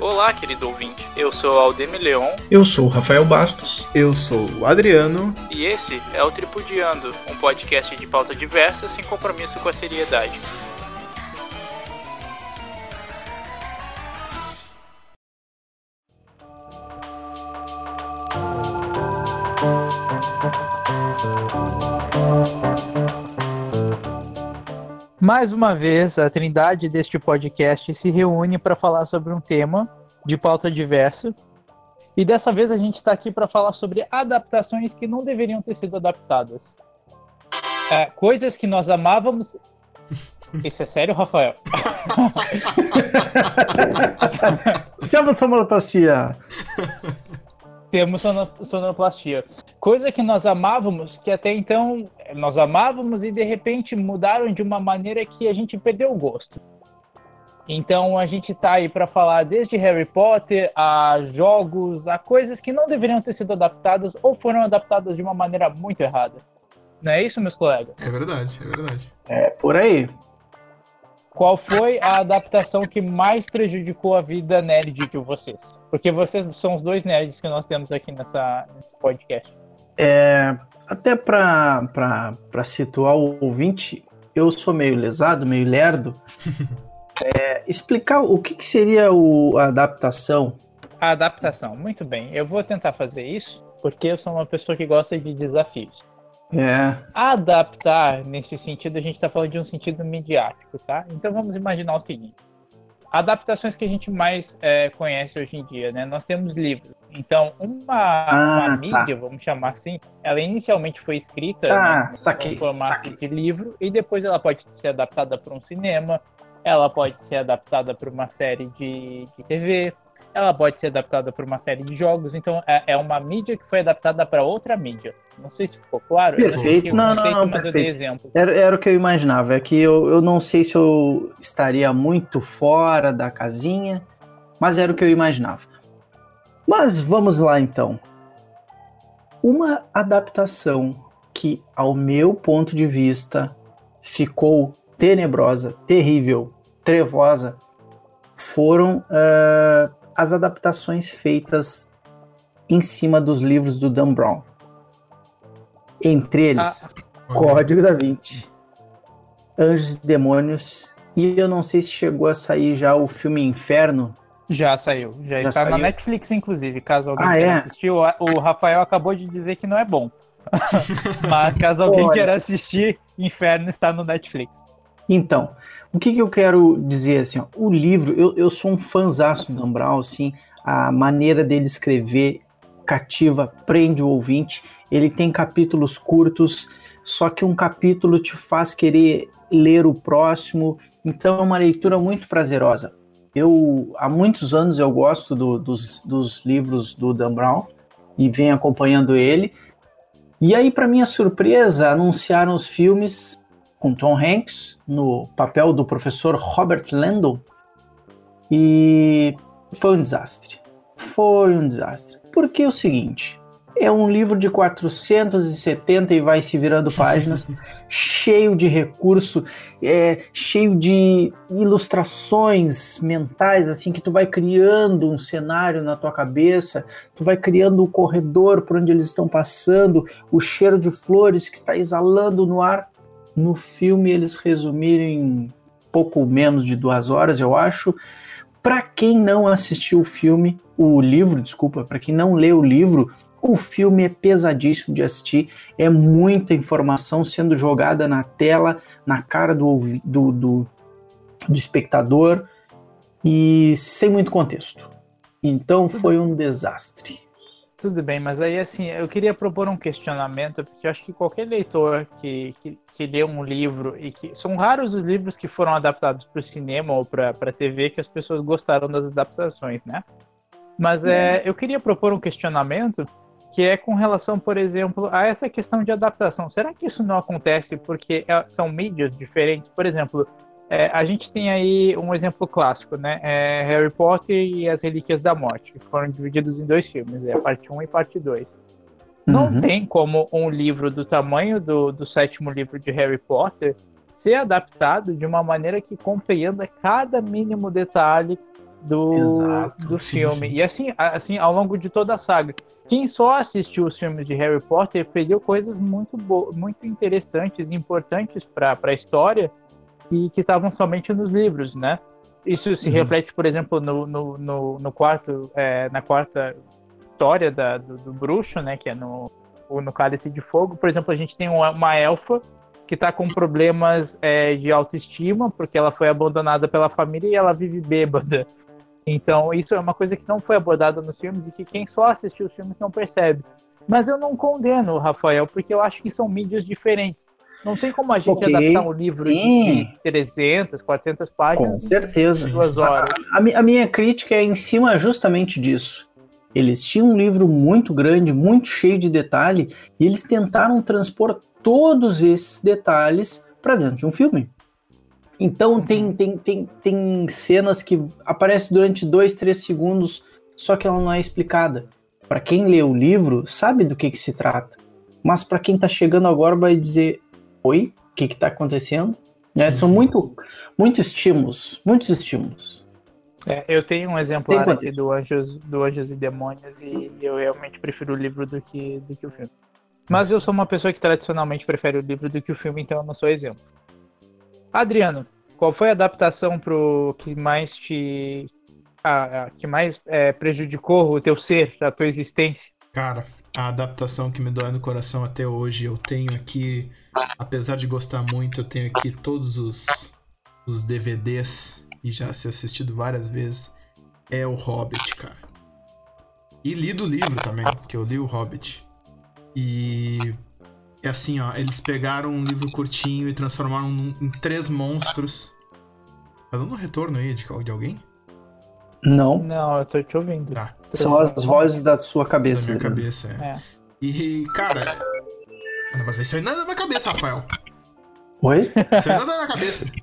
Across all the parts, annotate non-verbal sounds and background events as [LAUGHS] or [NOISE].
Olá, querido ouvinte. Eu sou Aldemir Leon. Eu sou o Rafael Bastos. Eu sou o Adriano. E esse é o Tripudiando, um podcast de pauta diversa sem compromisso com a seriedade. Mais uma vez, a trindade deste podcast se reúne para falar sobre um tema de pauta diversa. E dessa vez a gente está aqui para falar sobre adaptações que não deveriam ter sido adaptadas. É, coisas que nós amávamos. Isso é sério, Rafael? [LAUGHS] Chama sonoplastia. Temos sonoplastia. Coisa que nós amávamos, que até então nós amávamos e de repente mudaram de uma maneira que a gente perdeu o gosto. Então a gente tá aí para falar desde Harry Potter a jogos, a coisas que não deveriam ter sido adaptadas ou foram adaptadas de uma maneira muito errada. Não é isso, meus colegas? É verdade, é verdade. É por aí. Qual foi a adaptação que mais prejudicou a vida nerd de vocês? Porque vocês são os dois nerds que nós temos aqui nessa, nesse podcast. É, até para situar o ouvinte, eu sou meio lesado, meio lerdo. [LAUGHS] é, explicar o que, que seria o, a adaptação. A adaptação, muito bem. Eu vou tentar fazer isso, porque eu sou uma pessoa que gosta de desafios. É. Adaptar, nesse sentido, a gente está falando de um sentido midiático, tá? Então vamos imaginar o seguinte: adaptações que a gente mais é, conhece hoje em dia, né? Nós temos livros. Então, uma, ah, uma tá. mídia, vamos chamar assim, ela inicialmente foi escrita ah, né, saquei, no formato saquei. de livro e depois ela pode ser adaptada para um cinema, ela pode ser adaptada para uma série de, de TV, ela pode ser adaptada para uma série de jogos. Então, é, é uma mídia que foi adaptada para outra mídia. Não sei se ficou claro. Perfeito. Não, não, não, perfeito. exemplo. Era, era o que eu imaginava. É que eu, eu não sei se eu estaria muito fora da casinha, mas era o que eu imaginava. Mas vamos lá então. Uma adaptação que, ao meu ponto de vista, ficou tenebrosa, terrível, trevosa, foram uh, as adaptações feitas em cima dos livros do Dan Brown. Entre eles, ah. Código da Vinci, Anjos e Demônios, e eu não sei se chegou a sair já o filme Inferno. Já saiu, já, já está saiu. na Netflix, inclusive, caso alguém ah, queira é? assistir. O, Rafael acabou de dizer que não é bom. [LAUGHS] Mas caso alguém Olha. queira assistir, Inferno está no Netflix. Então, o que, que eu quero dizer assim? Ó, o livro, eu, eu sou um fãzaço do Dan Brown, assim, a maneira dele escrever cativa, prende o ouvinte. Ele tem capítulos curtos, só que um capítulo te faz querer ler o próximo, então é uma leitura muito prazerosa. Eu há muitos anos eu gosto do, dos, dos livros do Dan Brown e venho acompanhando ele. E aí, para minha surpresa, anunciaram os filmes com Tom Hanks no papel do professor Robert Landau e foi um desastre. Foi um desastre. Porque é o seguinte, é um livro de 470 e vai se virando páginas, [LAUGHS] cheio de recurso, é, cheio de ilustrações mentais, assim, que tu vai criando um cenário na tua cabeça, tu vai criando o um corredor por onde eles estão passando, o cheiro de flores que está exalando no ar no filme eles resumiram em pouco menos de duas horas, eu acho. Para quem não assistiu o filme, o livro, desculpa, para quem não leu o livro, o filme é pesadíssimo de assistir, é muita informação sendo jogada na tela, na cara do, do, do, do espectador e sem muito contexto. Então foi um desastre. Tudo bem, mas aí assim, eu queria propor um questionamento, porque eu acho que qualquer leitor que, que, que lê um livro e que. São raros os livros que foram adaptados para o cinema ou para a TV que as pessoas gostaram das adaptações, né? Mas é, eu queria propor um questionamento que é com relação, por exemplo, a essa questão de adaptação. Será que isso não acontece porque é, são mídias diferentes? Por exemplo, é, a gente tem aí um exemplo clássico, né? É Harry Potter e as Relíquias da Morte, que foram divididos em dois filmes, é parte 1 e parte 2. Não uhum. tem como um livro do tamanho do, do sétimo livro de Harry Potter ser adaptado de uma maneira que compreenda cada mínimo detalhe do, Exato, do sim, filme. sim. E assim, assim, ao longo de toda a saga. Quem só assistiu os filmes de Harry Potter perdeu coisas muito, muito interessantes e importantes para a história que estavam somente nos livros, né? Isso se Uhum. reflete, por exemplo, no, no, no, no quarto, é, na quarta história da, do, do bruxo, né? Que é no, o- no Cálice de Fogo. Por exemplo, a gente tem uma, uma elfa que está com problemas é, de autoestima porque ela foi abandonada pela família e ela vive bêbada. Então, isso é uma coisa que não foi abordada nos filmes e que quem só assistiu os filmes não percebe. Mas eu não condeno, Rafael, porque eu acho que são mídias diferentes. Não tem como a gente Ok, adaptar um livro de sim. 300, 400 Com páginas em certeza. duas horas. A, mi- a minha crítica é em cima justamente disso. Eles tinham um livro muito grande, muito cheio de detalhe, e eles tentaram transpor todos esses detalhes para dentro de um filme. Então tem, tem, tem, tem cenas que aparecem durante dois, três segundos, só que ela não é explicada. Para quem lê o livro, sabe do que, que se trata. Mas para quem tá chegando agora vai dizer: Oi, o que, que tá acontecendo? Né? São muito, muitos estímulos, muitos estímulos. É, eu tenho um exemplar Tem aqui do Anjos, do Anjos e Demônios e eu realmente prefiro o livro do que, do que o filme. Mas eu sou uma pessoa que tradicionalmente prefere o livro do que o filme, então eu não sou exemplo. Adriano, qual foi a adaptação pro que mais te. a- a- que mais é, prejudicou o teu ser, a tua existência? Cara, a adaptação que me dói no coração até hoje, eu tenho aqui, apesar de gostar muito, eu tenho aqui todos os, os DVDs e já ser assistido várias vezes, é o Hobbit, cara. E li do livro também, que eu li o Hobbit. E é assim, ó, eles pegaram um livro curtinho e transformaram num- em três monstros. Tá dando um retorno aí de, de alguém? Não, Não, eu tô te ouvindo. Tá. são as vozes da sua Da cabeça. minha Adriano. cabeça, é. É. E, cara. Mas isso aí não é da minha cabeça, Rafael. Oi? Isso aí não é da minha cabeça. [LAUGHS]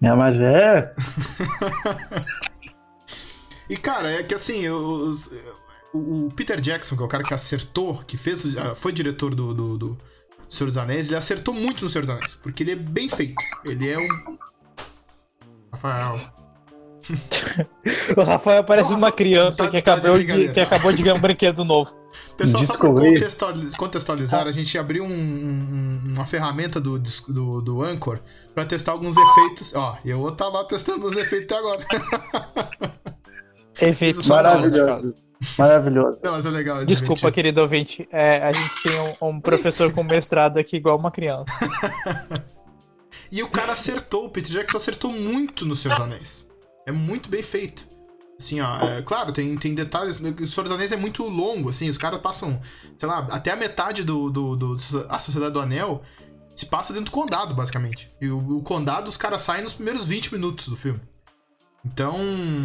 É, mas é. [LAUGHS] E, cara, é que assim, os- o, o Peter Jackson, que é o cara que acertou, que fez, o- ah, foi diretor do, do, do Senhor dos Anéis, ele acertou muito no Senhor dos Anéis, porque ele é bem feito. Ele é um. Rafael. [LAUGHS] O Rafael parece uma criança tá- que, tá de acabou de, brincadeira, que tá. acabou de ganhar um brinquedo novo. Pessoal, só pra contextualizar, a gente abriu um- um- uma ferramenta do, do, do Anchor pra testar alguns efeitos. Ó, eu vou estar lá testando os efeitos até agora. [LAUGHS] Efeito Só sonoro, no caso. Maravilhoso. Maravilhoso. Não, mas é legal. é Desculpa, querido ouvinte. É, a gente tem um, um professor com mestrado aqui igual uma criança. [LAUGHS] E o cara acertou, o Peter Jackson acertou muito no Senhor dos Anéis. É muito bem feito. Assim, ó, é, claro, tem, tem detalhes. O Senhor dos Anéis é muito longo, assim, os caras passam, sei lá, até a metade do, do, do A Sociedade do Anel se passa dentro do condado, basicamente. E o, o condado, os caras saem nos primeiros 20 minutos do filme. Então,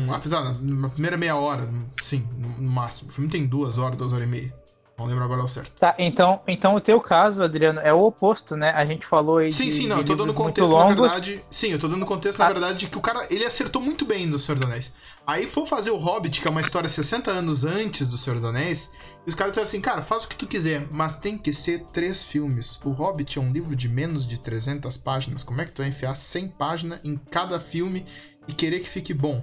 apesar, na primeira meia hora, sim, no, no máximo. O filme tem duas horas, duas horas e meia. Não lembro agora ao certo. Tá, então, então o teu caso, Adriano, é o oposto, né? A gente falou aí Sim, de, sim, não, eu tô dando contexto, na verdade. Sim, eu tô dando contexto, na Ah. verdade, de que o cara, ele acertou muito bem no Senhor dos Anéis. Aí for fazer o Hobbit, que é uma história 60 anos antes do Senhor dos Anéis, e os caras disseram assim, cara, faz o que tu quiser, mas tem que ser três filmes. O Hobbit é um livro de menos de 300 páginas. Como é que tu vai enfiar 100 páginas em cada filme e querer que fique bom?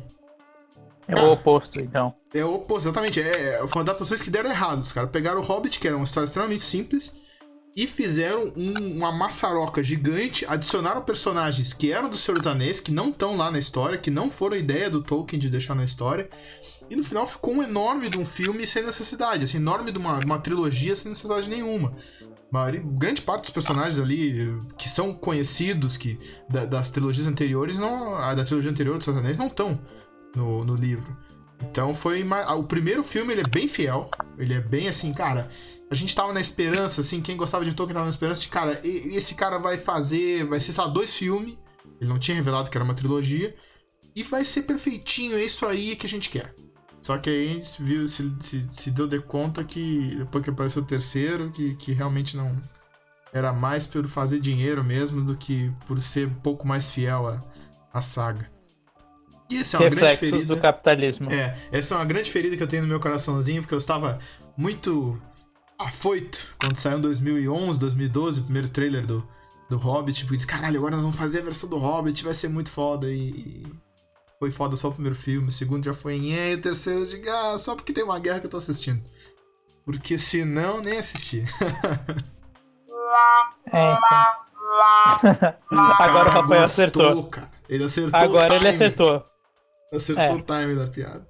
É o oposto, então. É o oposto, exatamente. É, é, foram adaptações que deram errado. Os caras pegaram o Hobbit, que era uma história extremamente simples, e fizeram um- uma maçaroca gigante, adicionaram personagens que eram do Senhor dos Anéis, que não estão lá na história, que não foram a ideia do Tolkien de deixar na história. E no final ficou um enorme de um filme sem necessidade, assim, enorme de uma, de uma trilogia sem necessidade nenhuma. Maioria- grande parte dos personagens ali que são conhecidos que da- das trilogias anteriores, não, a da trilogia anterior dos Senhor dos Anéis não estão no, no livro. Então foi o primeiro filme ele é bem fiel, ele é bem assim, cara. A gente tava na esperança, assim, quem gostava de Tolkien tava na esperança de, cara, esse cara vai fazer, vai ser só dois filmes. Ele não tinha revelado que era uma trilogia e vai ser perfeitinho, é isso aí que a gente quer. Só que aí a gente viu, se, se, se deu de conta que depois que apareceu o terceiro, que, que realmente não era mais por fazer dinheiro mesmo do que por ser um pouco mais fiel à, à saga. E essa é uma grande Reflexos ferida. do capitalismo. É, essa é uma grande ferida que eu tenho no meu coraçãozinho, porque eu estava muito afoito quando saiu em 2011, 2012, o primeiro trailer do, do Hobbit. Porque disse, caralho, agora nós vamos fazer a versão do Hobbit, vai ser muito foda. E, foi foda só o primeiro filme, o segundo já foi em o terceiro de ah, só porque tem uma guerra que eu tô assistindo. Porque senão nem assisti. [LAUGHS] É, então. [LAUGHS] Agora o Rafael acertou. Cara. Ele acertou Agora ele acertou. Acertou é. o time da piada.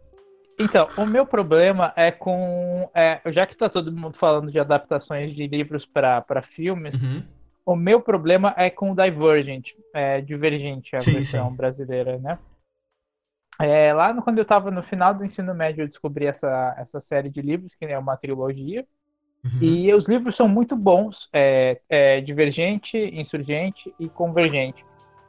Então, o meu problema é com. É, já que tá todo mundo falando de adaptações de livros para filmes, uhum. o meu problema é com Divergent, é, Divergente, a sim, versão sim. brasileira, né? É, lá no, quando eu estava no final do ensino médio, eu descobri essa, essa série de livros, que é uma trilogia. Uhum. E os livros são muito bons, é, é, Divergente, Insurgente e Convergente.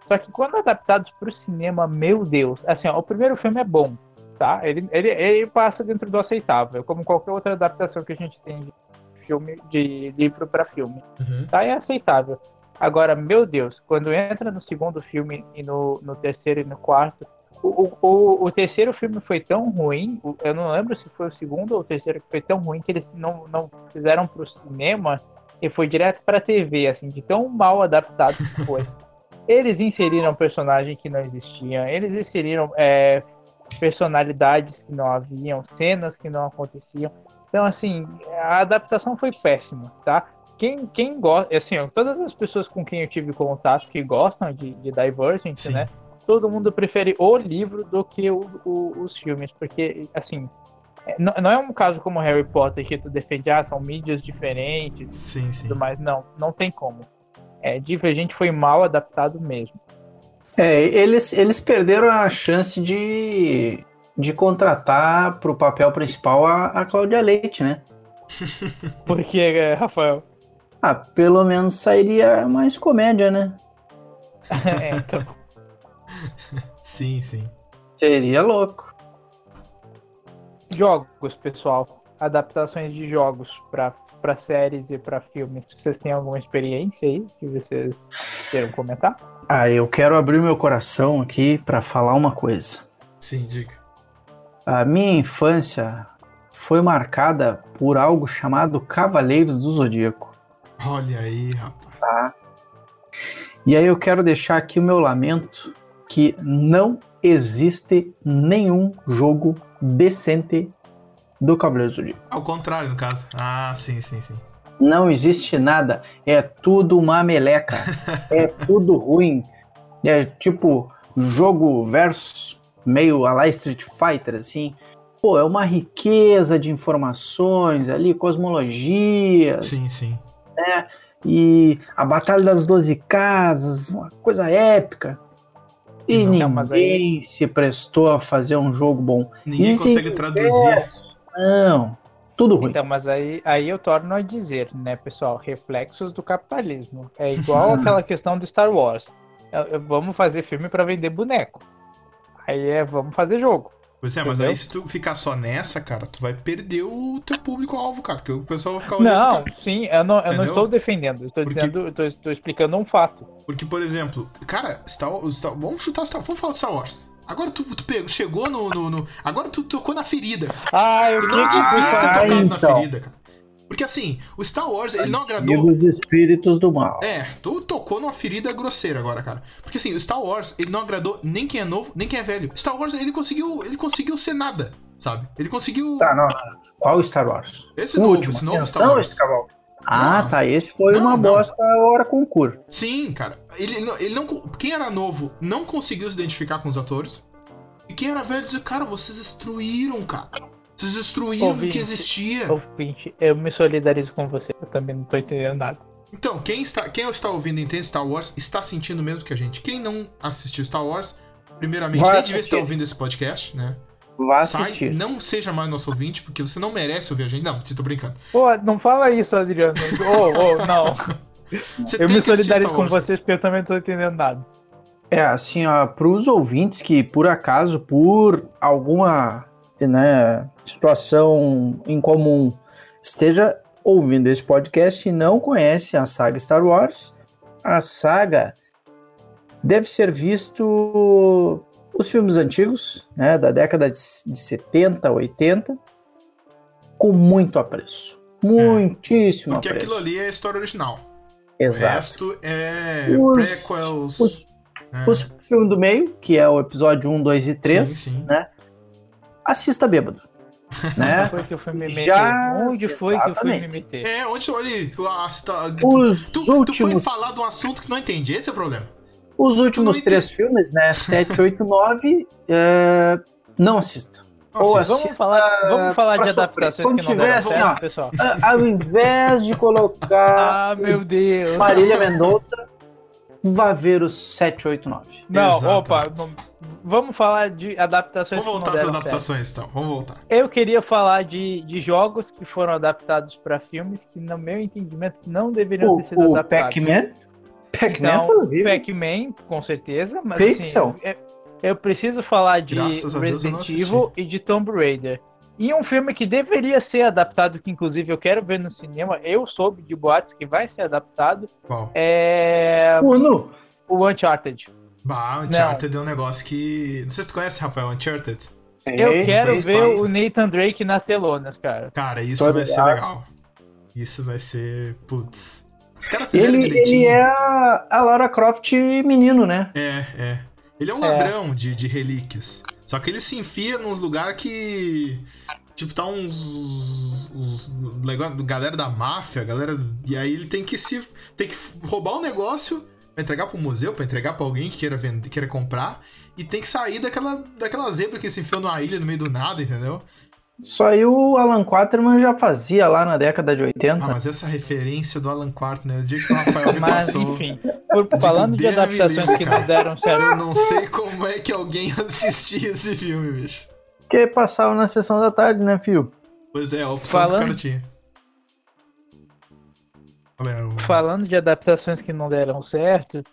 Só que quando adaptados para o cinema, meu Deus, assim, ó, o primeiro filme é bom, tá? Ele, ele, ele passa dentro do aceitável, como qualquer outra adaptação que a gente tem de filme, de livro para filme, uhum. tá? É aceitável. Agora, meu Deus, quando entra no segundo filme e no, no terceiro e no quarto, o, o, o, terceiro filme foi tão ruim, eu não lembro se foi o segundo ou o terceiro que foi tão ruim que eles não, não fizeram pro cinema e foi direto pra TV, assim, de tão mal adaptado que foi. [LAUGHS] Eles inseriram personagem que não existiam, eles inseriram é, personalidades que não haviam, cenas que não aconteciam. Então, assim, a adaptação foi péssima, tá? Quem, quem gosta, assim, todas as pessoas com quem eu tive contato que gostam de, de Divergent, Sim. né? Todo mundo prefere o livro do que o, o, os filmes, porque, assim, é, não, não, é um caso como Harry Potter que tu defende, ah, são mídias diferentes sim, sim. tudo mais. Não, não tem como é, Divergente foi mal adaptado mesmo. É, eles, eles perderam a chance de, de contratar para o papel principal a, a Cláudia Leite, né? [LAUGHS] Por que, Rafael? Ah, pelo menos sairia mais comédia, né? [LAUGHS] é, então. sim, sim. Seria louco. Jogos, pessoal. Adaptações de jogos para para séries e para filmes, vocês têm alguma experiência aí que vocês queiram comentar? Ah, eu quero abrir meu coração aqui para falar uma coisa. Sim, diga. A minha infância foi marcada por algo chamado Cavaleiros do Zodíaco. Olha aí, rapaz. Tá. E aí eu quero deixar aqui o meu lamento que não existe nenhum jogo decente do Cavaleiro Zodíaco. Ao contrário, no caso. Ah, sim, sim, sim. Não existe nada. É tudo uma meleca. [LAUGHS] é tudo ruim. É tipo jogo versus meio a lá Street Fighter, assim. Pô, é uma riqueza de informações ali, cosmologias. Sim, sim. Né? E a Batalha das Doze Casas, uma coisa épica. E não, ninguém aí... se prestou a fazer um jogo bom. Ninguém consegue traduzir. Não, tudo ruim. Então, mas aí, aí eu torno a dizer, né, pessoal, reflexos do capitalismo. É igual [LAUGHS] aquela questão do Star Wars. É, é, vamos fazer filme para vender boneco. Aí é, vamos fazer jogo. Pois é, mas aí se tu ficar só nessa, cara, tu vai perder o teu público-alvo, cara, porque o pessoal vai ficar olhando. Não, sim, eu não, eu não estou defendendo, eu estou porque... dizendo, eu tô, estou explicando um fato. Porque, por exemplo, cara, Star, Star, vamos chutar Star, vamos falar de Star Wars. Agora tu, tu pegou, chegou no, no, no, Agora tu tocou na ferida. Ah, eu tu não devia ter tocado então. na ferida, cara. Porque assim, o Star Wars, ele não agradou. Os espíritos do mal. É, tu tocou numa ferida grosseira agora, cara. Porque assim, o Star Wars, ele não agradou nem quem é novo, nem quem é velho. Star Wars, ele conseguiu. Ele conseguiu ser nada, sabe? Ele conseguiu. Tá, não. Qual Star Wars? Esse o novo, último, esse novo Star Wars. Ah, tá. Esse foi não, uma não. bosta hora concurso. Sim, cara. Ele, ele não. Quem era novo não conseguiu se identificar com os atores. E quem era velho dizia, cara, vocês destruíram, cara. Vocês destruíram o que existia. Ouvinte, eu me solidarizo com você. Eu também não tô entendendo nada. Então, quem está, quem está ouvindo e entende Star Wars está sentindo mesmo que a gente. Quem não assistiu Star Wars, primeiramente, Vai nem devia estar ouvindo esse podcast, né? Vá assistir. Sai, não seja mais nosso ouvinte, porque você não merece ouvir a gente. Não, tô brincando. Pô, não fala isso, Adriano. Ô, oh, oh, não. [LAUGHS] eu me solidarizo com vocês porque eu também não tô entendendo nada. É, assim, para os ouvintes que, por acaso, por alguma né, situação incomum, esteja ouvindo esse podcast e não conhece a saga Star Wars, a saga deve ser visto os filmes antigos, né, da década de 70, 80, com muito apreço. Muitíssimo Porque apreço. Porque aquilo ali é a história original. Exato. O resto é os, prequels. Os É. Os filmes do meio, que é o episódio 1, 2 e 3, Sim, sim. né? Assista bêbado. [LAUGHS] né? Foi que eu fui me meter. Já- Onde foi que eu fui me exatamente. meter? É, onde ali. ah, você Os tu, tu foi últimos, falar de um assunto que não entende. Esse é o problema. Os últimos não três filmes, né? 7, 8, 9, é, não assista. Ou Nossa, assim, Vamos falar, vamos falar de sofrer. adaptações Quando que não tiver deram assim, certo, ó, pessoal. Ao invés de colocar [LAUGHS] Ah, meu Deus. Marília Mendonça, vá ver os 7, 8, 9. Não, Exato. opa, vamos falar de adaptações Vamos que voltar não às deram certo. adaptações, então. Vamos voltar. Eu queria falar de, de jogos que foram adaptados para filmes que, no meu entendimento, não deveriam O, ter sido o adaptados. Pac-Man. Pac-Man Então, foi horrível. Pac-Man, com certeza, mas Pixel. assim, é- eu preciso falar de Graças não Resident. Evil e de Tomb Raider. E um filme que deveria ser adaptado, que inclusive eu quero ver no cinema, eu soube de boatos que vai ser adaptado, Qual? é Uno. o Uncharted. Bah, Uncharted é um negócio que. Não sei se tu conhece, Rafael, Uncharted. Eu quero ver o Nathan Drake nas telonas, cara. Cara, isso Tô vai ser ligado. legal. Isso vai ser. Putz. Os caras fizeram Ele, direitinho. ele é a, a Lara Croft menino, né? É, é. Ele é um É. ladrão de, de relíquias. Só que ele se enfia nos lugares que. Tipo, tá uns. uns galera da máfia, galera. E aí ele tem que se. Tem que roubar um negócio pra entregar pro museu, pra entregar pra alguém que queira, vender, queira comprar. E tem que sair daquela, daquela zebra que se enfiou numa ilha no meio do nada, entendeu? Isso aí o Alan Quaterman já fazia lá na década de 80. Ah, mas essa referência do Alan Quartner, o dia que o Rafael me [LAUGHS] Mas, passou. enfim, por- falando de adaptações livre, que cara. não deram certo. Eu não sei como é que alguém [LAUGHS] assistia esse filme, bicho. Porque passava na sessão da tarde, né, filho? Pois é, a opção que Falando- o cara tinha. O- Falando de adaptações que não deram certo,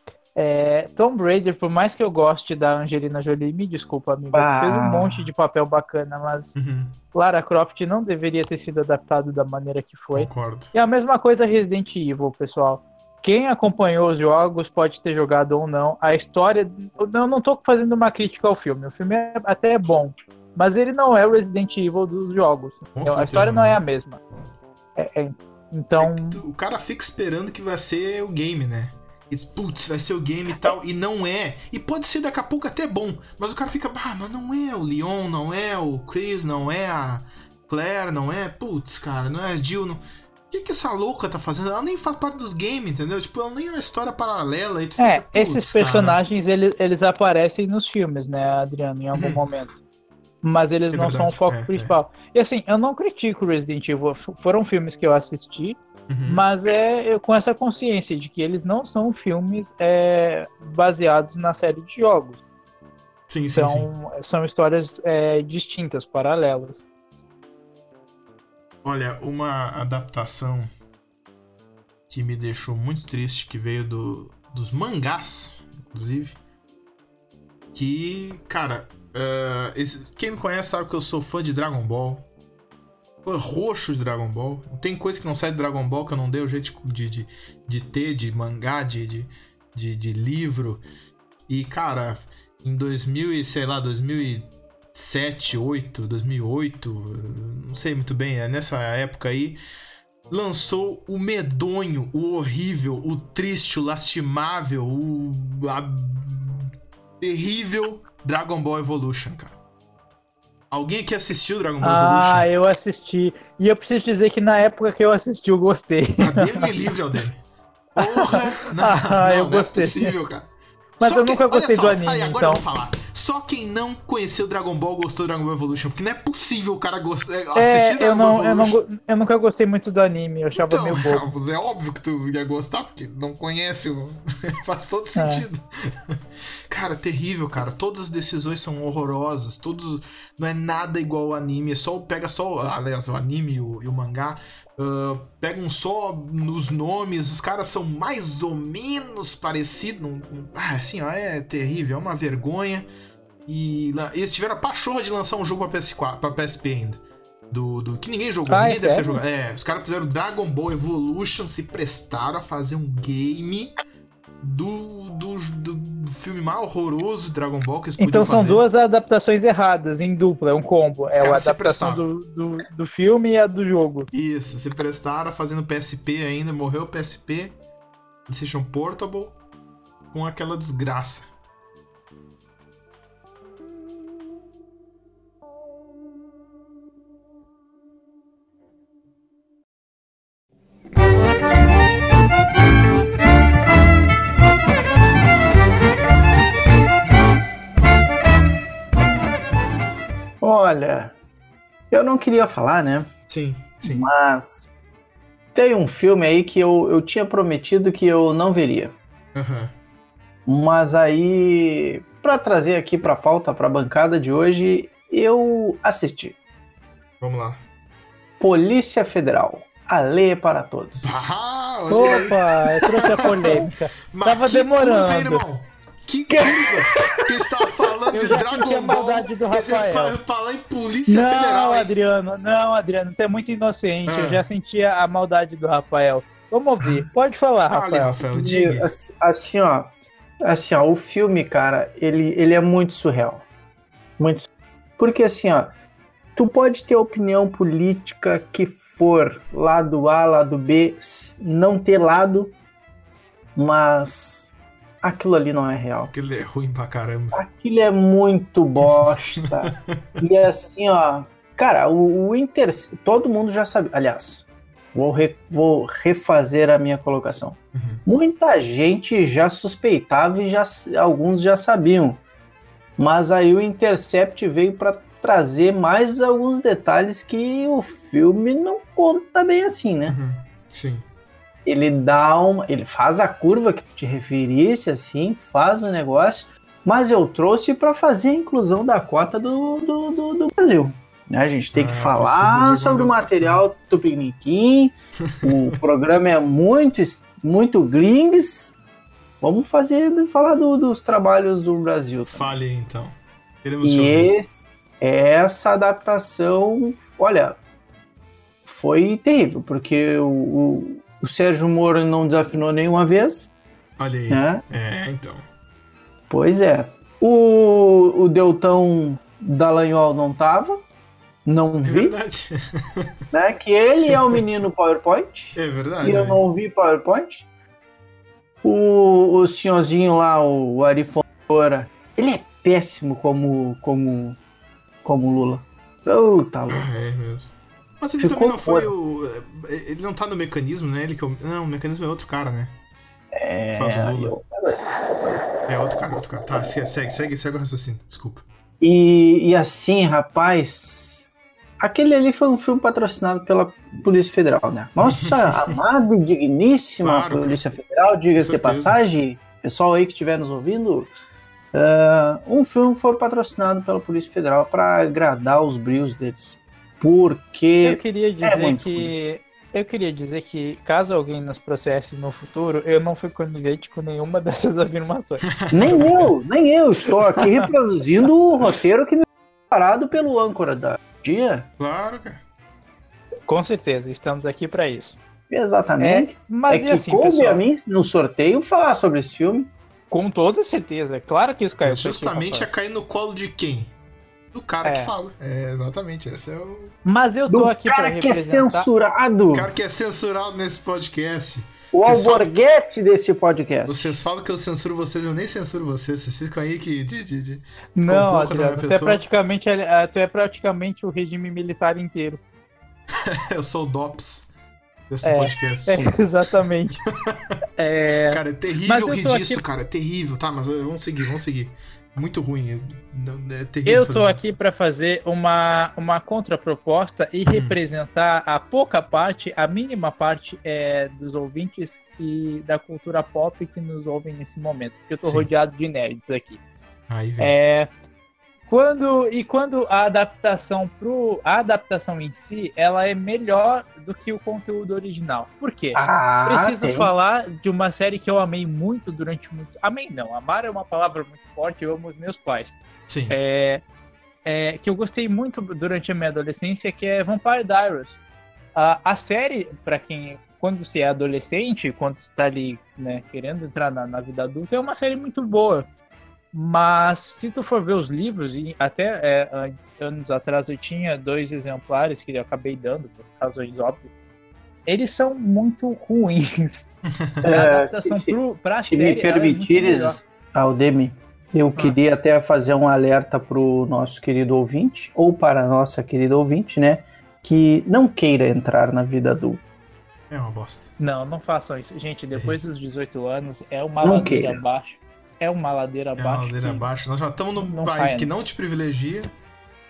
é, Tomb Raider, por mais que eu goste da Angelina Jolie, me desculpa, amigo, Ah. fez um monte de papel bacana, mas Uhum, Lara Croft não deveria ter sido adaptado da maneira que foi. concordo. E a mesma coisa Resident Evil, pessoal. Quem acompanhou os jogos pode ter jogado ou não. A história. Eu não tô fazendo uma crítica ao filme. O filme é, até é bom. Mas ele não é o Resident Evil dos jogos. Então, a história não não. é a mesma. É- é- então. Tu- O cara fica esperando que vai ser o game, né? E diz, putz, vai ser o game e tal, e não é. E pode ser daqui a pouco até bom, mas o cara fica, ah, mas não é o Leon, não é o Chris, não é a Claire, não é. Putz, cara, não é a Jill. Não... O que, que essa louca tá fazendo? Ela nem faz parte dos games, entendeu? Tipo, ela nem é uma história paralela. E tu É, fica, esses personagens eles, eles aparecem nos filmes, né, Adriano, em algum Uhum. momento. Mas eles É não são o verdade, foco é, principal. E assim, eu não critico Resident Evil. Foram filmes que eu assisti, Uhum. mas é eu- com essa consciência de que eles não são filmes é, baseados na série de jogos. Sim, sim, sim. Então, são histórias é, distintas, paralelas. Olha, uma adaptação que me deixou muito triste, que veio do, dos mangás, inclusive. Que, cara, eh, esse- quem me conhece sabe que eu sou fã de Dragon Ball. Roxo de Dragon Ball. Tem coisa que não sai de Dragon Ball que eu não dei o jeito de, de, de ter, de mangá, de, de, de, de livro. E, cara, em 2000 e, sei lá, 2007, 8, 2008, não sei muito bem, é nessa época aí, lançou o medonho, o horrível, o triste, o lastimável, o a- terrível Dragon Ball Evolution, cara. Alguém aqui assistiu Dragon Ball Ah, Evolution? eu assisti. E eu preciso dizer que na época que eu assisti, eu gostei. Ah, Deus me livre, Aldemir. Porra! Não, [LAUGHS] Ah, não, eu não gostei. é possível, cara. Mas eu quem- nunca gostei só, do anime, aí, agora então. eu vou falar. Só quem não conheceu Dragon Ball gostou do Dragon Ball Evolution. Porque não é possível o cara gostar. assistir É, Dragon eu, Ball não, eu, não, Evolution. eu nunca gostei muito do anime, eu achava Então, meio bobo. é óbvio que tu ia gostar, porque não conhece o. [LAUGHS] Faz todo É. sentido. Cara, terrível, cara. Todas as decisões são horrorosas. Todos. Não é nada igual ao anime. É só. Pega só. Aliás, o anime e o, e o mangá. ah, pegam só nos nomes. Os caras são mais ou menos parecidos. Não- não- ah, assim, ó, é terrível. É uma vergonha. E lá- eles tiveram a pachorra de lançar um jogo pra, PS4, pra PSP ainda. Do, do- que ninguém jogou, Ah, ninguém é deve ter sério? jogado. É, os caras fizeram Dragon Ball Evolution, se prestaram a fazer um game do, do, do filme mais horroroso Dragon Ball que eles Então são fazer. duas adaptações erradas em dupla, é um combo. É a adaptação do, do, do filme e a do jogo. Isso, se prestaram fazendo PSP ainda, morreu o PSP, PlayStation Portable, com aquela desgraça. Olha, eu não queria falar, né? Sim, sim. Mas tem um filme aí que eu, eu tinha prometido que eu não veria. Aham. Mas aí, pra trazer aqui pra pauta, pra bancada de hoje, eu assisti. Vamos lá. Polícia Federal. A lei é para todos. Ah. Opa, eu trouxe a polêmica. [LAUGHS] Tava demorando. hein, irmão? Que curva! que estava falando Eu de já Dragon senti a Ball. maldade do Rafael. fa- Falar em Polícia Não, Federal, hein? Adriano, não, Adriano, tu é muito inocente. Ah. Eu já sentia a maldade do Rafael. Vamos ouvir. Pode falar, Fale, Rafael. Rafael, diga. assim, ó. Assim, ó, o filme, cara, ele, ele é muito surreal. Muito surreal. Porque assim, ó, tu pode ter opinião política que for lado A, lado B, não ter lado, mas aquilo ali não é real. Aquele é ruim pra caramba. Aquilo é muito bosta. [LAUGHS] e assim, ó. Cara, o, o Inter. Todo mundo já sabe. Aliás, vou, re- vou refazer a minha colocação. Uhum. Muita gente já suspeitava e já, alguns já sabiam. Mas aí o Intercept veio para trazer mais alguns detalhes que o filme não conta bem assim, né? Uhum. Sim. Ele dá uma. Ele faz a curva que tu te referisse, assim, faz o negócio, mas eu trouxe para fazer a inclusão da cota do, do, do, do Brasil. Né? A gente tem que Ah, falar de sobre o material Tupiniquim. o [LAUGHS] programa é muito, muito gringues. Vamos fazer, falar do- dos trabalhos do Brasil. também. Fale então. Queremos E esse- essa adaptação, olha, foi terrível, porque o, o, o Sérgio Moro não desafinou nenhuma vez, Olha aí. né? É, então. Pois é. O, o Deltão Dallagnol não tava, não É vi, verdade. [LAUGHS] né? Que ele é o menino PowerPoint, É verdade. e eu é. não vi PowerPoint. O, o senhorzinho lá, o Ari Fontoura, ele é péssimo como, como, como Lula. Puta louco. Ah, é mesmo. Mas ele Ficou também não foi fora. o. Ele não tá no mecanismo, né? Ele que é o... Não, o mecanismo é outro cara, né? É, eu- É outro cara, outro cara. Tá, se- segue, segue, segue o raciocínio. Desculpa. E, e assim, rapaz, aquele ali foi um filme patrocinado pela Polícia Federal, né? Nossa, [LAUGHS] amada e digníssima Claro, Polícia Federal, diga-se de passagem, pessoal aí que estiver nos ouvindo, ah, um filme foi patrocinado pela Polícia Federal para agradar os brios deles. Eu Porque queria dizer muito que. Eu queria dizer que, caso alguém nos processe no futuro, eu não fui conivente com nenhuma [LAUGHS] dessas afirmações. nem eu, nem eu estou aqui [LAUGHS] reproduzindo o roteiro que me foi preparado pelo âncora da dia. Claro, cara. Com certeza, estamos aqui para isso. Exatamente. É, mas é e que assim, coube pessoal? a mim, no sorteio, falar sobre esse filme. Com toda certeza. Claro que isso caiu. ti, Justamente a cair no colo de quem? Do cara É. que fala. É, exatamente. Esse é o Mas eu tô Do aqui cara que é representar. censurado. cara que é censurado nesse podcast. O Vocês falam- alborguete desse podcast. Vocês falam que eu censuro vocês, eu nem censuro vocês. Vocês ficam aí que. De, de, de... Não, Complô contra a Adriano, minha tu é, praticamente, eh, tu é praticamente o regime militar inteiro. [LAUGHS] Eu sou o DOPS desse É. podcast. É, exatamente. [LAUGHS] É, Cara, é terrível rir tô disso, aqui- cara. É terrível, tá? Mas vamos seguir, vamos seguir. Muito ruim. É, é terrível. eu tô fazer aqui para fazer uma, uma contraproposta e Hum. representar a pouca parte, a mínima parte é, dos ouvintes que, da cultura pop que nos ouvem nesse momento. Porque eu tô Sim. rodeado de nerds aqui. Aí, velho. É, quando e quando a adaptação pro a adaptação em si, ela é melhor do que o conteúdo original. Por quê? Ah, Preciso tem. falar de uma série que eu amei muito durante muito. Amei não, amar é uma palavra muito forte, eu amo os meus pais. Sim. É, é, que eu gostei muito durante a minha adolescência, que é Vampire Diaries. A, a série, pra quem. Quando você é adolescente, quando você tá ali, né, querendo entrar na, na vida adulta, é uma série muito boa. Mas se tu for ver os livros, e até é, an- anos atrás eu tinha dois exemplares que eu acabei dando, por razões óbvias, eles são muito ruins. [LAUGHS] a É, adaptação se- se- pro, pra Se série me é melhor. permitires, Aldemi, eu queria até fazer um alerta pro nosso querido ouvinte, ou para a nossa querida ouvinte, né? Que não queira entrar na vida adulta. É uma bosta. Não, não façam isso. Gente, depois dos 18 anos é uma ladeira abaixo. É uma ladeira É uma abaixo. ladeira abaixo. Nós já estamos num não país que né? não te privilegia.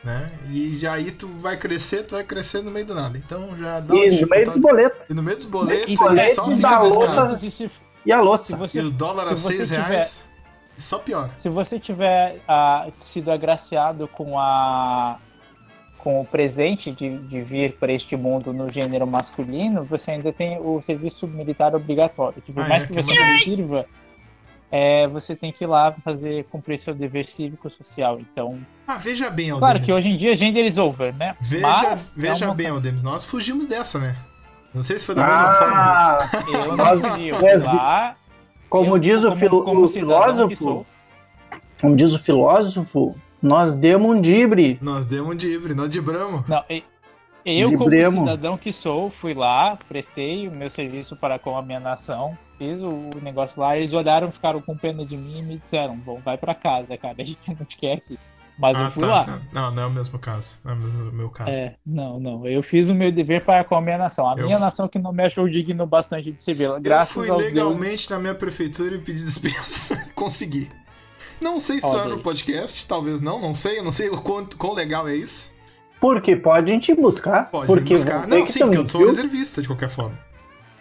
né? E já aí tu vai crescer, tu vai crescer no meio do nada. Então já dá E no meio dos boletos. E no meio dos boletos, é só e fica da louça- E a se louça. E você, o dólar a se você 6 tiver- reais, só piora. se você tiver ah, sido agraciado com a com o presente de, de vir para este mundo no gênero masculino, você ainda tem o serviço militar obrigatório. Por Ah, mais é, que que você não sirva, é, você tem que ir lá fazer cumprir seu dever cívico social. Então, Ah, veja bem, Aldemir. claro que hoje em dia gender is over, né? Veja, Mas é veja uma- bem, Aldemir. Nós fugimos dessa, né? Não sei se foi da mesma forma. Ah, Eu Nós- não fui, eu nós- lá, como eu, diz o, como- filo- como o filósofo, como diz o filósofo, nós demos um dibre. Nós demos um dibre, nós dibramos. Não, e- eu, De como cidadão que sou, fui lá, prestei o meu serviço para com a minha nação, fiz o negócio lá, eles olharam, ficaram com pena de mim e me disseram, bom, vai pra casa, cara, [LAUGHS] a gente não te quer aqui. Mas ah, eu fui tá, lá. tá. Não, não é o mesmo caso. Não é o meu, meu caso. É, não, não, eu fiz o meu dever para com a minha nação. A Eu- minha nação que não me achou digno bastante de servi-la. Eu Graças fui aos legalmente deuses. na minha prefeitura e pedi dispensa. [LAUGHS] Consegui. Não sei se aí. no podcast, talvez não, não sei. Eu não sei o quanto, quão legal é isso. Porque pode a gente buscar. Pode porque buscar. Não, que sim, porque eu sou viu? reservista de qualquer forma.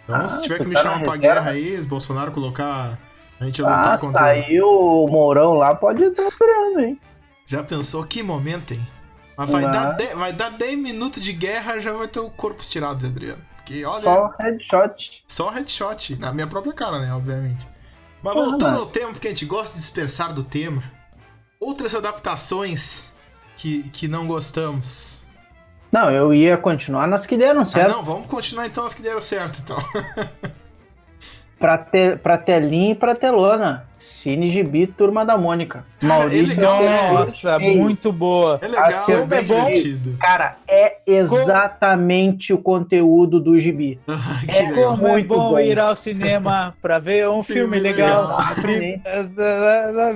Então, Ah, se tiver que me tá chamar pra guerra aí, Bolsonaro colocar a gente a Ah, lutar contra. saiu o Mourão lá, pode estar operando, hein? Já pensou que momento, hein? Mas vai, Ah. dar 10, vai dar 10 minutos de guerra, já vai ter o corpo estirado, Adriano. Porque, olha, Só headshot. Só headshot, na minha própria cara, né? Obviamente. Mas Ah, voltando mas- ao tema, porque a gente gosta de dispersar do tema, outras adaptações que, que não gostamos. Não, eu ia continuar nas que deram Ah, certo. não, vamos continuar então as que deram certo, então. [LAUGHS] pra, te, pra telinha e pra telona. Cine Gibi, Turma da Mônica. Cara, Maurício é legal, Acerto. Nossa, muito boa. É legal, Assim, é bem é bom. divertido. Cara, é exatamente o conteúdo do Gibi. Ah, É legal. É Muito bom, bom. ir ao cinema pra ver um filme Filme legal. legal. Exatamente.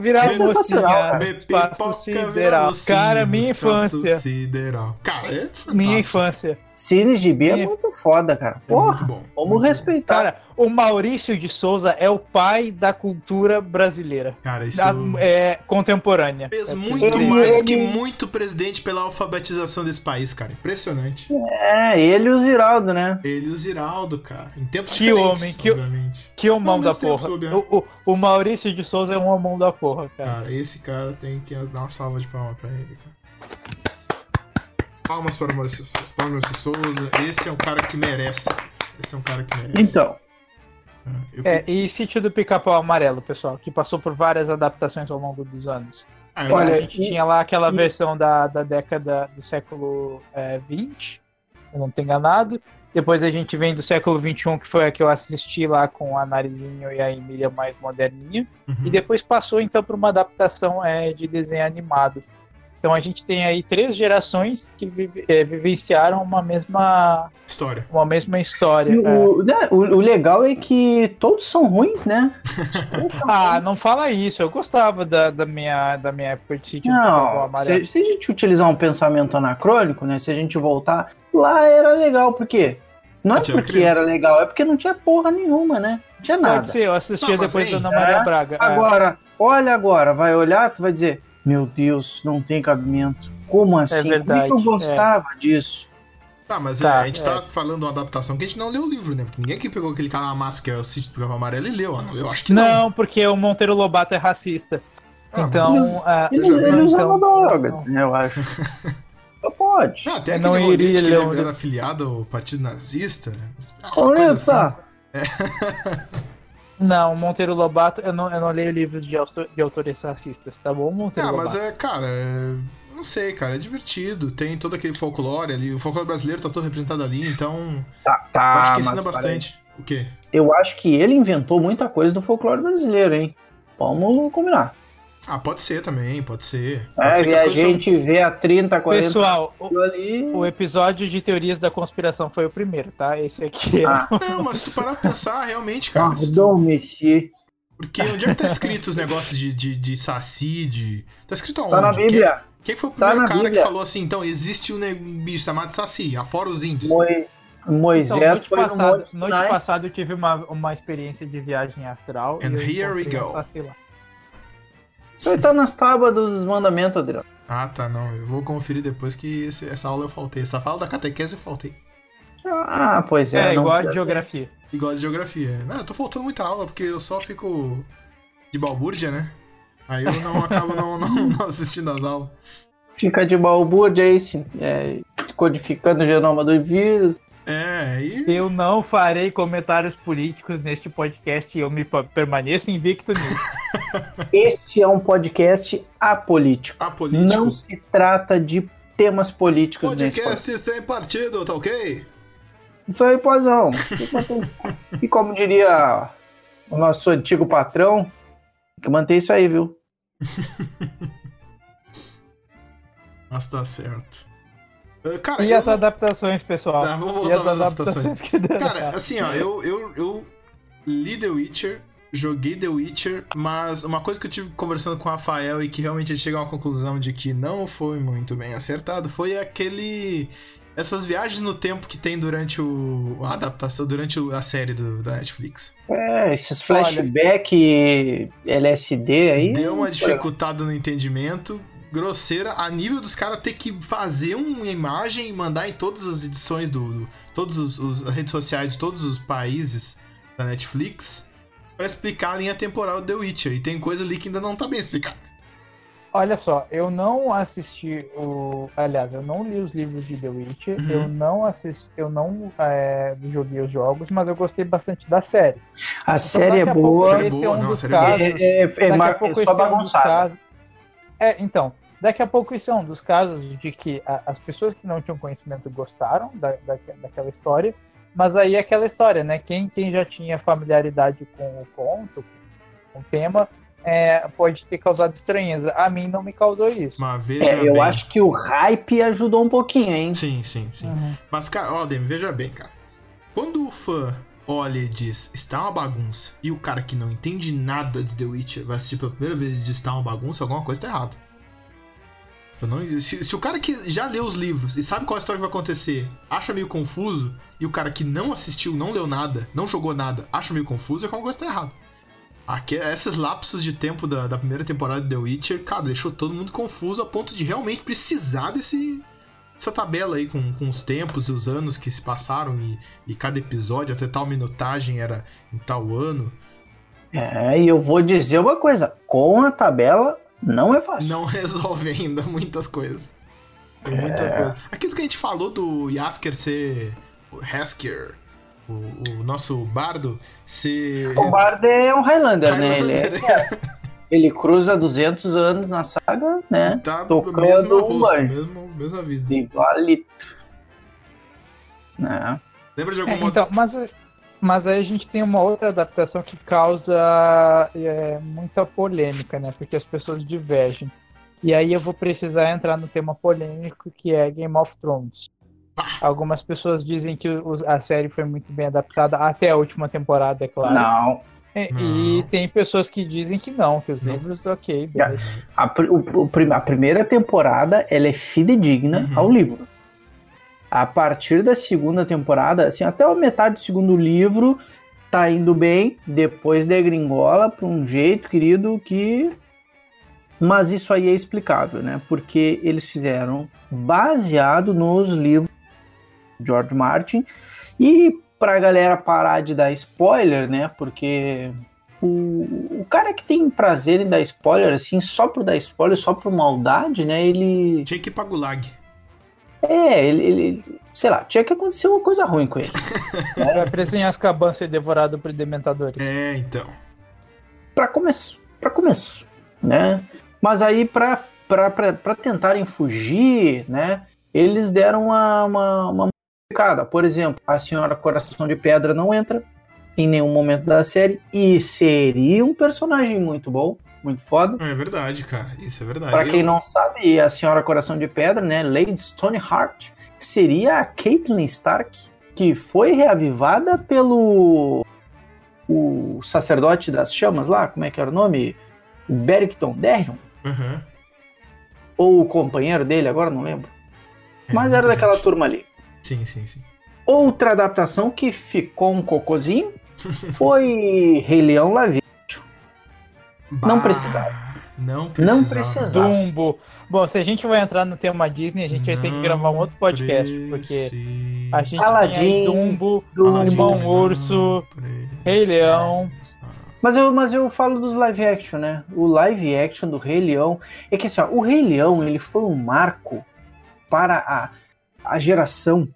Virar É sensacional, espaço sideral. Cara, minha infância. Sideral. Cara, é fantástico. Minha infância. Cine Gibi é muito foda, cara. É muito Porra, bom. vamos muito bom. respeitar. Cara, o Maurício de Souza é o pai da cultura brasileira. Cara, isso Da- é, contemporânea. fez É muito Ele- mais que ele- muito presidente pela alfabetização desse país, cara. Impressionante. É, ele e o Ziraldo, né? Ele e o Ziraldo, cara. Em tempos Que homem, que- obviamente. Que homão Não, da porra. o- o Maurício de Souza é um homão da porra, cara. Cara, esse cara tem que dar uma salva de palmas pra ele, cara. Palmas para o Maurício Souza. Palmas para o Maurício Souza. Esse é um cara que merece. Esse é um cara que merece. Então, Eu- É, e Sítio do Pica-Pau Amarelo, pessoal, que passou por várias adaptações ao longo dos anos. Ah, Olha, a gente e- tinha lá aquela e- versão da, da década do século é, 20, eu não tô enganado. Depois a gente vem do século 21, que foi a que eu assisti lá com a Narizinho e a Emília mais moderninha. Uhum. E depois passou então para uma adaptação é, de desenho animado. Então a gente tem aí três gerações que vive- é, vivenciaram uma mesma, História. uma mesma história. é. o, né, o, o legal é que todos são ruins, né? [LAUGHS] Ah, não fala isso. Eu gostava da, da, minha, da minha época de sítio Não, se, se a gente utilizar um pensamento anacrônico, né? Se a gente voltar, lá era legal, por quê? Não é Porque criança. era legal, é porque não tinha porra nenhuma, né? Não tinha nada. Pode ser, eu assistia Não, depois da Ana Maria É, Braga. é. Agora, olha agora, vai olhar, tu vai dizer, meu Deus, não tem cabimento. Como assim? Como é verdade, que eu gostava disso? Tá, mas Tá, é, a gente é. tá falando de uma adaptação que a gente não leu o livro, né? Porque ninguém que pegou aquele cara na é o sítio do Pica-Pau Amarelo e leu. ah, Eu acho que não. Não, porque o Monteiro Lobato é racista. Ah, então, é, Ele, Eu já vi. ele usava Então, drogas, né? Eu acho. Só [LAUGHS] pode. Não, até Eu aquele não iria ele um- era afiliado ao Partido Nazista. Ah, uma Olha só. [LAUGHS] não, Monteiro Lobato, eu não, eu não leio livros de, autor, de autores racistas, tá bom. Monteiro Ah, mas Lobato? é, cara, é... não sei, cara, é divertido. Tem todo aquele folclore ali. O folclore brasileiro tá todo representado ali, então. Tá, eu tá, acho que mas ensina bastante. O quê? Eu acho que ele inventou muita coisa do folclore brasileiro, hein? Vamos combinar. Ah, pode ser também, pode ser. Pode É, ser que e as a coisas são- gente vê há 30, 40 Pessoal, o, ali. o episódio de teorias da conspiração foi o primeiro, tá? Esse aqui é. Ah. Não, mas se tu parar pra pensar, [LAUGHS] realmente, cara. tu- Pardon, monsieur. Porque onde é que tá escrito os negócios de, de, de saci, de. Tá escrito aonde? Tá na Quem- Bíblia. Quem, foi o Tá primeiro na cara Bíblia. que falou assim, então, existe um bicho chamado saci, afora os índios? Moi- Moisés Então, noite foi no passado, Monte noite Sinai. passado eu tive uma, uma experiência de viagem astral. And e here we go. saci lá. Isso aí tá nas tábuas dos mandamentos, Adriano. Ah, tá, não. Eu vou conferir depois que esse- essa aula eu faltei. Essa aula da catequese eu faltei. Ah, pois é. É, não- igual a geografia. Igual de geografia. Não, eu tô faltando muita aula porque eu só fico de balbúrdia, né? Aí eu não acabo não, não- [LAUGHS] não assistindo as aulas. Fica de balbúrdia aí, é, codificando o genoma do vírus. É, aí. Eu não farei comentários políticos neste podcast e eu me permaneço invicto nisso. [LAUGHS] Este é um podcast apolítico. Apolítico. Não se trata de temas políticos nesse podcast. Podcast sem partido, tá ok? Isso aí, pode não. E como diria o nosso antigo patrão, tem que manter isso aí, viu? [LAUGHS] Mas tá certo. Ah, Cara, E eu as não- adaptações, pessoal? Tá, vamos e voltar as nas adaptações. adaptações que deram. Cara, assim, ó, eu, eu, eu li The Witcher, joguei The Witcher, mas uma coisa que eu tive conversando com o Rafael e que realmente ele chegou a uma conclusão de que não foi muito bem acertado foi aquele. Essas viagens no tempo que tem durante o, a adaptação, durante o- a série do, da Netflix. É, esses flashback LSD aí. Deu uma dificultada no entendimento grosseira a nível dos caras ter que fazer uma imagem e mandar em todas as edições do. do todas os, os- as redes sociais de todos os países da Netflix pra explicar a linha temporal do The Witcher. E tem coisa ali que ainda não tá bem explicada. Olha só, eu não assisti o. Aliás, eu não li os livros de The Witcher, Uhum. eu não assisti, eu não é, joguei os jogos, mas eu gostei bastante da série. A série é pouco boa. série é Esse boa, é um não, a dos série é boa. casos. É, é, é, daqui a pouco é esse só é um dos casos. É, então, daqui a pouco isso é um dos casos de que a- as pessoas que não tinham conhecimento gostaram da, da, daquela história, mas aí é aquela história, né? Quem, quem já tinha familiaridade com o conto, com o tema, é, pode ter causado estranheza. A mim não me causou isso. Mas veja É, eu bem. acho que o hype ajudou um pouquinho, hein? Sim, sim, sim. Uhum. Mas, cara, ó, Demi, veja bem, cara. Quando o fã olha e diz está uma bagunça, e o cara que não entende nada de The Witcher vai assistir pela primeira vez e diz está uma bagunça, alguma coisa tá errada. Não- se, se o cara que já leu os livros e sabe qual a história que vai acontecer acha meio confuso, e o cara que não assistiu, não leu nada, não jogou nada, acha meio confuso, é alguma coisa tá errada. Aqui, esses lapsos de tempo da, da primeira temporada de The Witcher, cara, deixou todo mundo confuso a ponto de realmente precisar desse, essa tabela aí com, com os tempos e os anos que se passaram e, e cada episódio, até tal minutagem era em tal ano. É, e eu vou dizer uma coisa: com a tabela não é fácil. Não [LAUGHS] resolve ainda muitas coisas. Tem muita coisa. Aquilo que a gente falou do Yasker ser. O Hasker, o, o nosso bardo, ser. O Bard é um Highlander, né? Ele, é- Highlander. ele cruza 200 anos na saga, né? tá tocando mesmo rosto, banjo. mesmo, mesma vida. Igualito. Né? Lembra de É, alguma então, mas, mas aí a gente tem uma outra adaptação que causa é, muita polêmica, né? Porque as pessoas divergem. E aí eu vou precisar entrar no tema polêmico que é Game of Thrones. Algumas pessoas dizem que a série foi muito bem adaptada até a última temporada, é claro. Não. E, Não. e tem pessoas que dizem que não, que os Não. livros, ok, beleza. A, pr- o- a primeira temporada ela é fidedigna Uhum. ao livro. A partir da segunda temporada, assim, até a metade do segundo livro tá indo bem, depois degringola para um jeito, querido, que. Mas isso aí é explicável, né? Porque eles fizeram baseado nos livros de George Martin. E pra galera parar de dar spoiler, né? Porque o, o cara que tem prazer em dar spoiler, assim, só por dar spoiler, só por maldade, né? Ele. Tinha que ir pra Gulag. É, ele. ele- sei lá, tinha que acontecer uma coisa ruim com ele. [LAUGHS] Pra preço em Azkaban ser devorado por dementadores. É, então. Pra começo. Pra começo, né? Mas aí, pra, pra, pra, pra tentarem fugir, né? Eles deram uma, uma, uma modificada. Por exemplo, a Senhora Coração de Pedra não entra em nenhum momento da série. E seria um personagem muito bom, muito foda. É verdade, cara. Isso é verdade. Pra quem Eu- não sabe, a Senhora Coração de Pedra, né, Lady Stoneheart, seria a Caitlyn Stark, que foi reavivada pelo o sacerdote das chamas lá, como é que era o nome? O Bericton Derrion, Aham. ou o companheiro dele, agora não lembro. É, Mas era daquela turma ali. Sim, sim, sim. Outra adaptação que ficou um cocôzinho [LAUGHS] foi Rei Leão Lavi. Não Bah, precisava. Não Não precisava. precisava. Dumbo. Bom, se a gente vai entrar no tema Disney, a gente vai ter que gravar um outro podcast, porque a gente tem aí Aladdin, Dumbo, Dumbo. Irmão Urso, Rei Leão. Mas eu, mas eu falo dos live action, né? O live action do Rei Leão. É que assim, ó, o Rei Leão ele foi um marco para a, a geração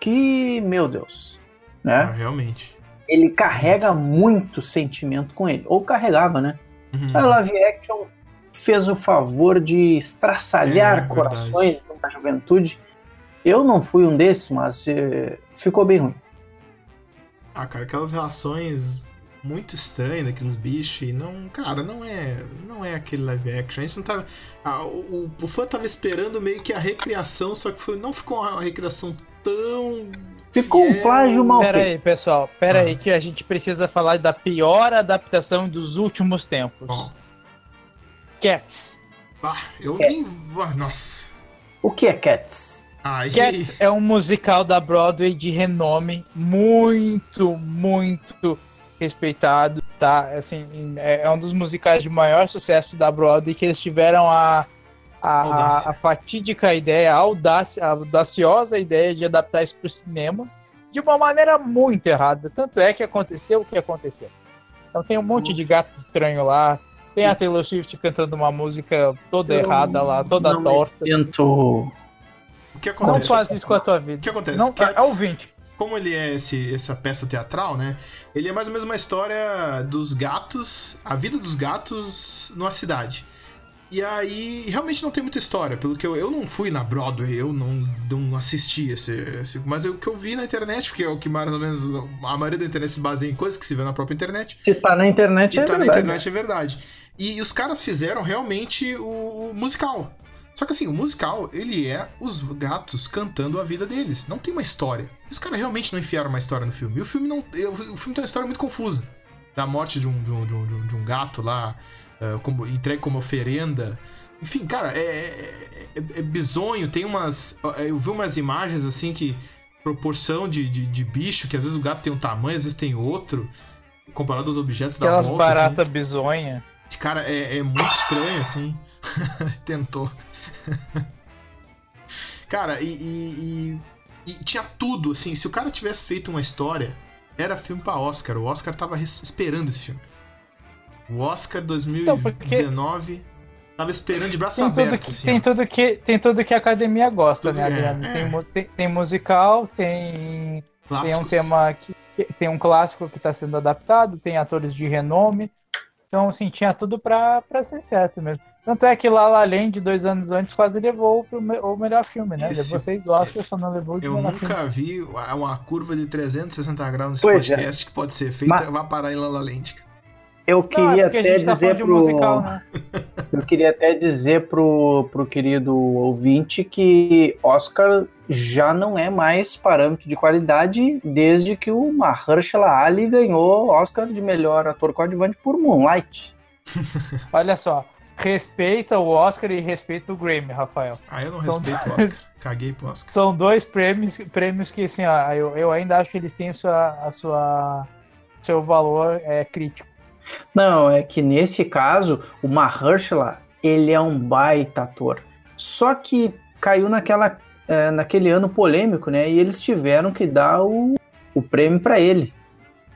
que, meu Deus, Ah, né? realmente. Ele carrega muito sentimento com ele. Ou carregava, né? Uhum. A live action fez o favor de estraçalhar É, verdade. corações da juventude. Eu não fui um desses, mas eh, ficou bem ruim. Ah, cara, aquelas relações muito estranhas daqueles bichos e não, cara, não é, não é aquele live action. A gente não tá, ah, o, o fã tava esperando meio que a recriação, só que foi, não ficou uma recriação tão Ficou um fiel. plágio mal Pera feito. aí, pessoal, pera Ah. aí que a gente precisa falar da pior adaptação dos últimos tempos. Bom, Cats. ah, eu É. nem, ah, nossa. O que é Cats? Aí, Cats é um musical da Broadway de renome muito, muito respeitado, tá? Assim, é é um dos musicais de maior sucesso da Broadway que eles tiveram a, a, a, a fatídica ideia, a, audácia, a audaciosa ideia de adaptar isso para o cinema de uma maneira muito errada. Tanto é que aconteceu o que aconteceu. Então tem um monte de gato estranho lá, tem a Taylor Swift cantando uma música toda Eu errada lá, toda não torta. sinto o que Não acontece? faz isso com a tua vida. O que acontece? Não, Cats- é ouvinte. como ele é esse, essa peça teatral, né? Ele é mais ou menos uma história dos gatos, a vida dos gatos numa cidade. E aí, realmente não tem muita história, pelo que eu, eu não fui na Broadway, eu não, não assisti esse, esse- Mas é o que eu vi na internet, porque é o que mais ou menos a maioria da internet se baseia em coisas que se vê na própria internet. Se tá na internet, E é tá na verdade. internet é verdade. E, os caras fizeram realmente o, o musical. Só que assim, o musical, ele é os gatos cantando a vida deles. Não tem uma história. Os caras realmente não enfiaram uma história no filme. E o filme não. O filme tem uma história muito confusa. Da morte de um, de um, de um, de um gato lá, eh, como, entregue como oferenda. Enfim, cara, é, é, é- é bizonho. Tem umas. Eu vi umas imagens assim que. Proporção de, de, de bicho, que às vezes o gato tem um tamanho, às vezes tem outro. Comparado aos objetos da Aquelas volta. assim. baratas bizonha. Cara, é, é muito estranho, assim. [LAUGHS] Tentou. [LAUGHS] Cara, e, e- e- e tinha tudo, assim. Se o cara tivesse feito uma história, era filme pra Oscar. O Oscar tava esperando esse filme. O Oscar 2019 tava esperando de braços Tem tudo, abertos, que, assim. tem, ó. tudo que, tem tudo que a academia gosta, Tudo- né, é, Adriano? é. Tem, mu- tem, tem musical, tem, tem um Clássicos. tema que tem um clássico que está sendo adaptado, tem atores de renome. Então, assim, tinha tudo pra, pra ser certo mesmo. Tanto é que La La Land, dois anos antes, quase levou pro me- o melhor filme, né? Esse- levou seis Oscars, só não levou de Eu melhor filme. nunca vi uma curva de 360 graus nesse Pois é. podcast que pode ser feita, Mas- vai parar em La La Land. Eu Não, é queria porque a até gente tá dizer um pro. musical, né? Eu queria até dizer pro, pro querido ouvinte que Oscar já não é mais parâmetro de qualidade desde que o Mahershala Ali ganhou Oscar de melhor ator coadjuvante por Moonlight. [LAUGHS] Olha só, respeita o Oscar e respeita o Grammy, Rafael. Ah, eu não São respeito o Oscar. Caguei pro Oscar. São dois prêmios, prêmios que, assim, ó, eu, eu ainda acho que eles têm a sua, a sua seu valor é, crítico. Não, é que nesse caso, o Mahershala, ele é um baita ator. Só que caiu naquela, é, naquele ano polêmico, né? E eles tiveram que dar o, o prêmio para ele.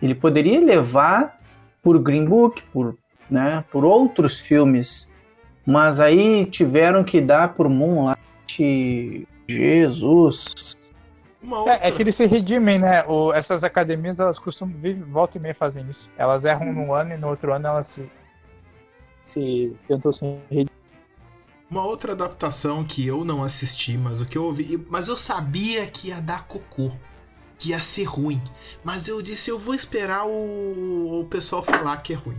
Ele poderia levar por Green Book, por, né, por outros filmes, mas aí tiveram que dar por Moonlight. Jesus. Outra... É, é que eles se redimem, né? O, essas academias, elas costumam, vive, volta e meia fazem isso. Elas erram num ano e no outro ano elas se, se tentam se redimir. Uma outra adaptação que eu não assisti, mas o que eu ouvi. Mas eu sabia que ia dar cocô. Que ia ser ruim. Mas eu disse, eu vou esperar o, o pessoal falar que é ruim.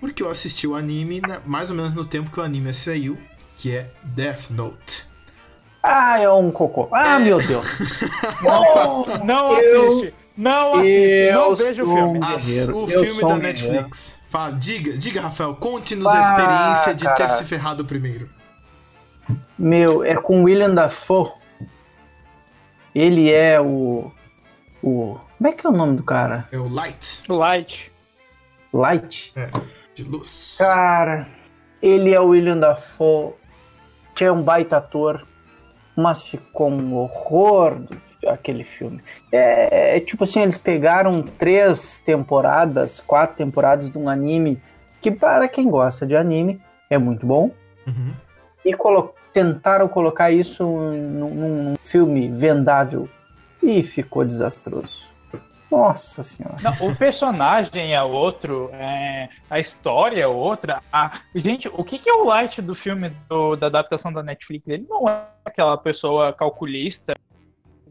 Porque eu assisti o anime na- mais ou menos no tempo que o anime saiu, que é Death Note. Ah, é um cocô. Ah, É. meu Deus. [LAUGHS] Não, não Eu- assiste! Não assiste! Não eu veja o filme. um o Eu filme da um Netflix. Fala, diga, diga, Rafael, conte-nos a Ah, experiência de ter cara. se ferrado primeiro. Meu, é com William Dafoe. Ele é o. O. Como é que é o nome do cara? É o Light Light. Light? de luz. Cara. ele é o William Dafoe, tinha um baita ator, mas ficou um horror do, aquele filme. É, é, tipo assim, eles pegaram três temporadas, quatro temporadas de um anime que para quem gosta de anime é muito bom. Uhum. E colo tentaram colocar isso num, num filme vendável e ficou desastroso. Nossa senhora. Não, o personagem é outro, é, a história é outra. A, gente, o que, que é o light do filme do, da adaptação da Netflix? Ele não é aquela pessoa calculista.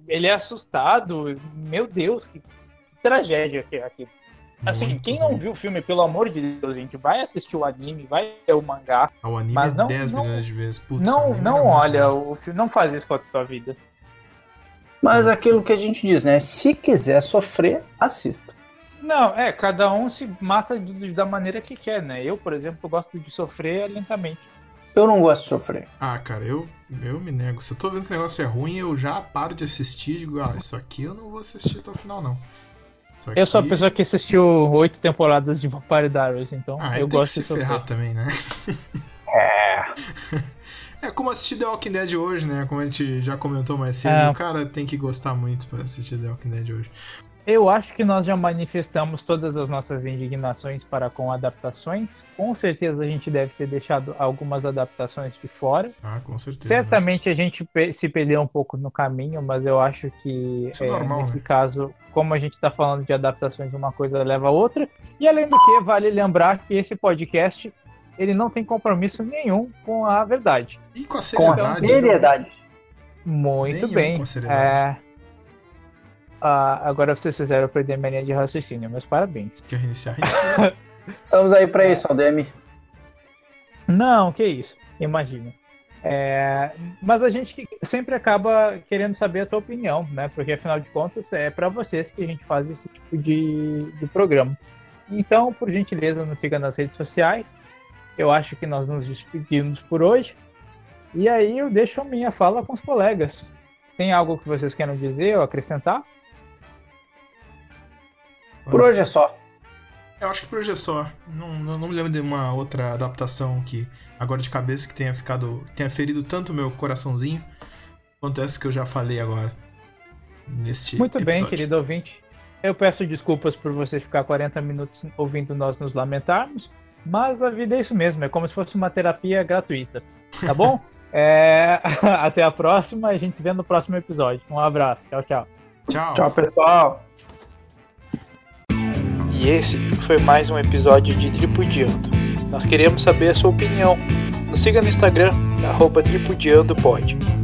Ele é assustado. Meu Deus, que, que tragédia que é aquilo. Assim, Muito quem não viu o filme, pelo amor de Deus, gente, vai assistir o anime, vai ler o mangá. Ah, O anime Mas é não- 10 não- milhões de vezes. Putz, não não olha bom. o filme, não faz isso com a tua vida. Mas aquilo que a gente diz, né? Se quiser sofrer, assista. Não, é, cada um se mata de- da maneira que quer, né? Eu, por exemplo, gosto de sofrer lentamente. Eu não gosto de sofrer. Ah, cara, eu, eu me nego. Se eu tô vendo que o negócio é ruim, eu já paro de assistir e digo, ah, isso aqui eu não vou assistir até o final, não. Isso Eu sou a aqui- pessoa que assistiu oito temporadas de Vampire Diaries, então Ah, eu gosto que de se sofrer. ferrar também, né? É. [LAUGHS] É como assistir The Walking Dead hoje, né? Como a gente já comentou mais cedo, É. o cara tem que gostar muito pra assistir The Walking Dead hoje. Eu acho que nós já manifestamos todas as nossas indignações para com adaptações. Com certeza a gente deve ter deixado algumas adaptações de fora. Ah, com certeza. Certamente a gente se perdeu um pouco no caminho, mas eu acho que é é, normal, nesse né? caso, como a gente está falando de adaptações, uma coisa leva a outra. E além do que, vale lembrar que esse podcast ele não tem compromisso nenhum com a verdade. E com a Com a seriedade. seriedade. Muito Nenhum bem. com seriedade. É, ah, agora vocês fizeram perder minha linha de raciocínio, meus parabéns. Quer reiniciar? Reinicia. [LAUGHS] Estamos aí pra isso, Aldemi. Não, que isso, imagina. É, mas a gente que- sempre acaba querendo saber a tua opinião, né? Porque afinal de contas é para vocês que a gente faz esse tipo de, de programa. Então, por gentileza, nos siga nas redes sociais. Eu acho que nós nos despedimos por hoje. E aí eu deixo a minha fala com os colegas. Tem algo que vocês queiram dizer ou acrescentar? Por hoje é só. Eu acho que por hoje é só. Não, não, não me lembro de uma outra adaptação que, agora de cabeça, que tenha ficado. tenha ferido tanto o meu coraçãozinho quanto essa que eu já falei agora. Neste Muito bem, episódio. querido ouvinte. Eu peço desculpas por você ficar 40 minutos ouvindo nós nos lamentarmos, mas a vida é isso mesmo, é como se fosse uma terapia gratuita, tá bom? [LAUGHS] É, [LAUGHS] Até a próxima, a gente se vê no próximo episódio. Um abraço, tchau, tchau. Tchau. Tchau, pessoal. E esse foi mais um episódio de Tripudiando. Nós queremos saber a sua opinião. Nos siga no Instagram, arroba tripudiandopod.